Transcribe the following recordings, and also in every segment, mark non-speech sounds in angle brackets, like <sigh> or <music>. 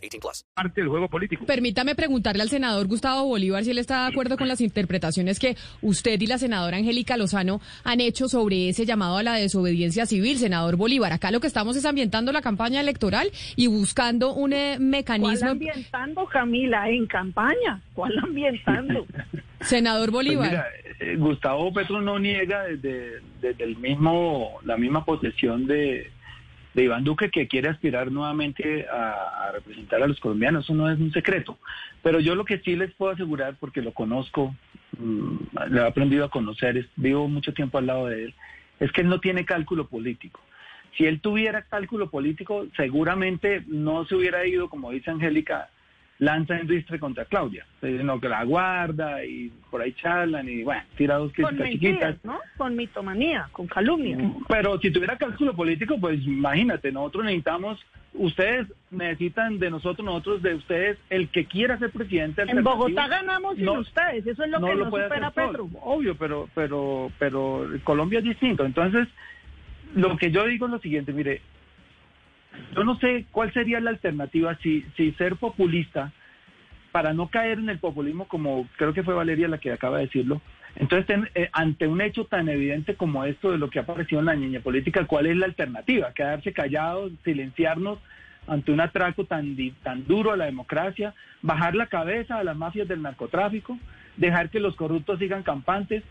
18 plus. parte del juego político. Permítame preguntarle al senador Gustavo Bolívar si él está de acuerdo con las interpretaciones que usted y la senadora Angélica Lozano han hecho sobre ese llamado a la desobediencia civil, senador Bolívar. Acá lo que estamos es ambientando la campaña electoral y buscando un eh, ¿Cuál mecanismo. ambientando, Camila? En campaña. ¿Cuál ambientando? <laughs> Senador Pues Bolívar. mira, eh, Gustavo Petro no niega desde, desde el mismo, la misma posesión de, de Iván Duque que quiere aspirar nuevamente a, representar a los colombianos. Eso no es un secreto. Pero yo lo que sí les puedo asegurar, porque lo conozco, mm, lo he aprendido a conocer, es- vivo mucho tiempo al lado de él, es que él no tiene cálculo político. Si él tuviera cálculo político, seguramente no se hubiera ido, como dice Angélica, lanza en ristre contra Claudia, sino que la guarda y por ahí charlan y bueno, tira dos Con críticas mentiras, chiquitas. ¿no? Con mitomanía, con calumnia. Pero si tuviera cálculo político, pues imagínate, nosotros necesitamos, ustedes necesitan de nosotros, nosotros de ustedes, el que quiera ser presidente. En Bogotá ganamos sin no- ustedes. Eso es lo no que lo no puede supera. Petro. Obvio, pero, pero, pero Colombia es distinto. Entonces, lo que yo digo es lo siguiente, mire, yo no sé cuál sería la alternativa si, si ser populista, para no caer en el populismo como creo que fue Valeria la que acaba de decirlo. Entonces, eh, ante un hecho tan evidente como esto de lo que ha aparecido en la niña política, ¿cuál es la alternativa? Quedarse callados, silenciarnos ante un atraco tan, tan duro a la democracia, bajar la cabeza a las mafias del narcotráfico, dejar que los corruptos sigan campantes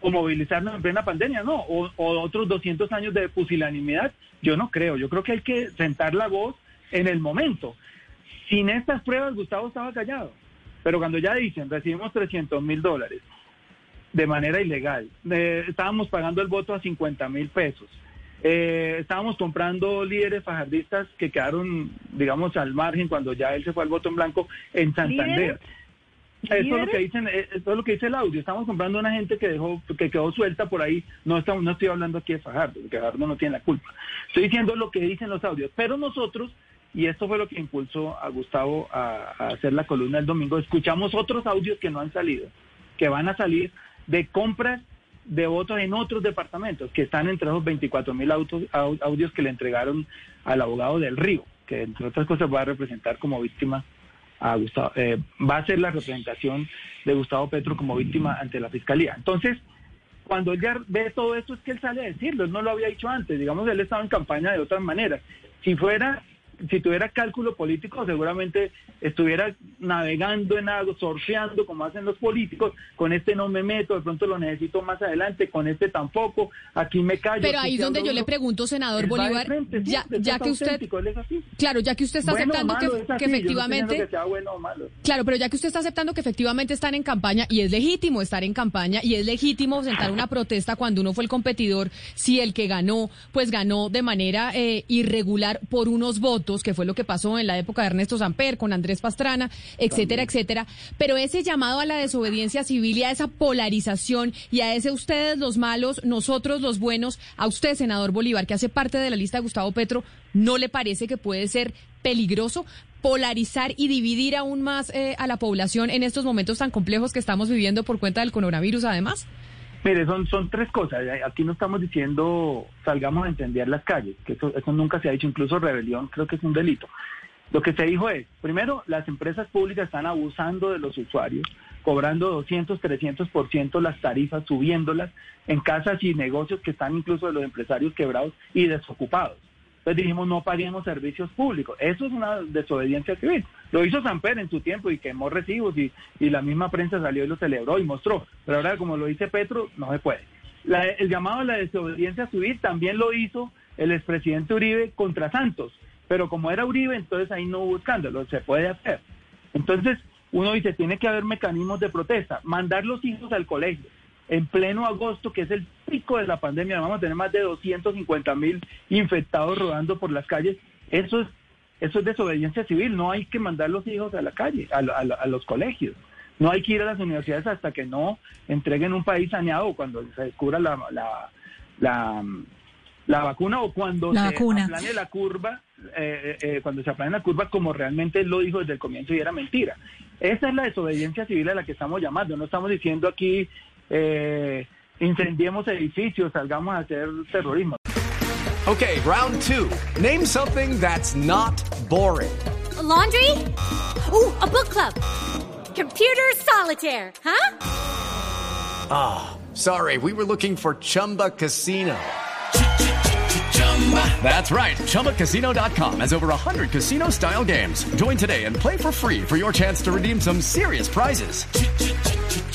o movilizarnos en plena pandemia, no, o, o otros 200 años de pusilanimidad, yo no creo, yo creo que hay que sentar la voz en el momento. Sin estas pruebas, Gustavo estaba callado, pero cuando ya dicen, recibimos 300 mil dólares de manera ilegal, eh, estábamos pagando el voto a 50 mil pesos, eh, estábamos comprando líderes fajardistas que quedaron, digamos, al margen cuando ya él se fue al voto en blanco en Santander. ¿Líderes? Eso es lo que dicen, eh, eso es lo que dice el audio. Estamos comprando una gente que dejó, que quedó suelta por ahí. No estamos, no estoy hablando aquí de Fajardo, porque Fajardo no tiene la culpa. Estoy diciendo lo que dicen los audios. Pero nosotros, y esto fue lo que impulsó a Gustavo a, a hacer la columna el domingo, escuchamos otros audios que no han salido, que van a salir de compras de votos en otros departamentos, que están entre esos 24 mil audios que le entregaron al abogado del Río, que entre otras cosas va a representar como víctima a Gustavo, eh, va a ser la representación de Gustavo Petro como víctima ante la fiscalía. Entonces, cuando él ve todo esto es que él sale a decirlo, él no lo había dicho antes, digamos, él estaba en campaña de otras maneras. Si fuera, si tuviera cálculo político, seguramente estuviera navegando en algo, surfeando como hacen los políticos, con este no me meto, de pronto lo necesito más adelante, con este tampoco, aquí me callo. Pero ahí es sí donde yo le pregunto, senador Él Bolívar, frente, sí, ya, él ya que usted, claro, ya que usted está Bueno aceptando malo, que, no efectivamente, que sea bueno o malo. claro, pero ya que usted está aceptando que efectivamente están en campaña y es legítimo estar en campaña y es legítimo sentar una protesta cuando uno fue el competidor, si el que ganó, pues ganó de manera eh, irregular por unos votos, que fue lo que pasó en la época de Ernesto Samper con Andrés Pastrana, etcétera, etcétera. Pero ese llamado a la desobediencia civil y a esa polarización y a ese ustedes los malos, nosotros los buenos, a usted, senador Bolívar, que hace parte de la lista de Gustavo Petro, ¿no le parece que puede ser peligroso polarizar y dividir aún más eh, a la población en estos momentos tan complejos que estamos viviendo por cuenta del coronavirus, además? Mire, son, son tres cosas. Aquí no estamos diciendo salgamos a incendiar las calles, que eso, eso nunca se ha dicho, incluso rebelión creo que es un delito. Lo que se dijo es, primero, las empresas públicas están abusando de los usuarios, cobrando 200, 300% las tarifas, subiéndolas en casas y negocios que están incluso de los empresarios quebrados y desocupados. Entonces dijimos, no paguemos servicios públicos. Eso es una desobediencia civil. Lo hizo Samper en su tiempo y quemó recibos y, y la misma prensa salió y lo celebró y mostró. Pero ahora, como lo dice Petro, no se puede. La- el llamado a la desobediencia civil también lo hizo el expresidente Uribe contra Santos. Pero como era Uribe, entonces ahí no hubo escándalo. Se puede hacer. Entonces, uno dice, tiene que haber mecanismos de protesta. Mandar los hijos al colegio en pleno agosto, que es el pico de la pandemia, vamos a tener más de 250 mil infectados rodando por las calles. Eso es eso es desobediencia civil. No hay que mandar los hijos a la calle, a, a, a los colegios. No hay que ir a las universidades hasta que no entreguen un país saneado cuando se descubra la, la, la, la vacuna o cuando se vacuna. aplane la curva, eh, eh, cuando se aplane la curva como realmente lo dijo desde el comienzo y era mentira. Esa es la desobediencia civil a la que estamos llamando. No estamos diciendo aquí eh, incendiemos edificios, salgamos a hacer terrorismo. Okay, round two. Name something that's not boring. A laundry? Ooh, a book club. Computer solitaire, huh? Ah, sorry, we were looking for Chumba Casino. Chumba! That's right. ChumbaCasino.com has over 100 casino style games. Join today and play for free for your chance to redeem some serious prizes.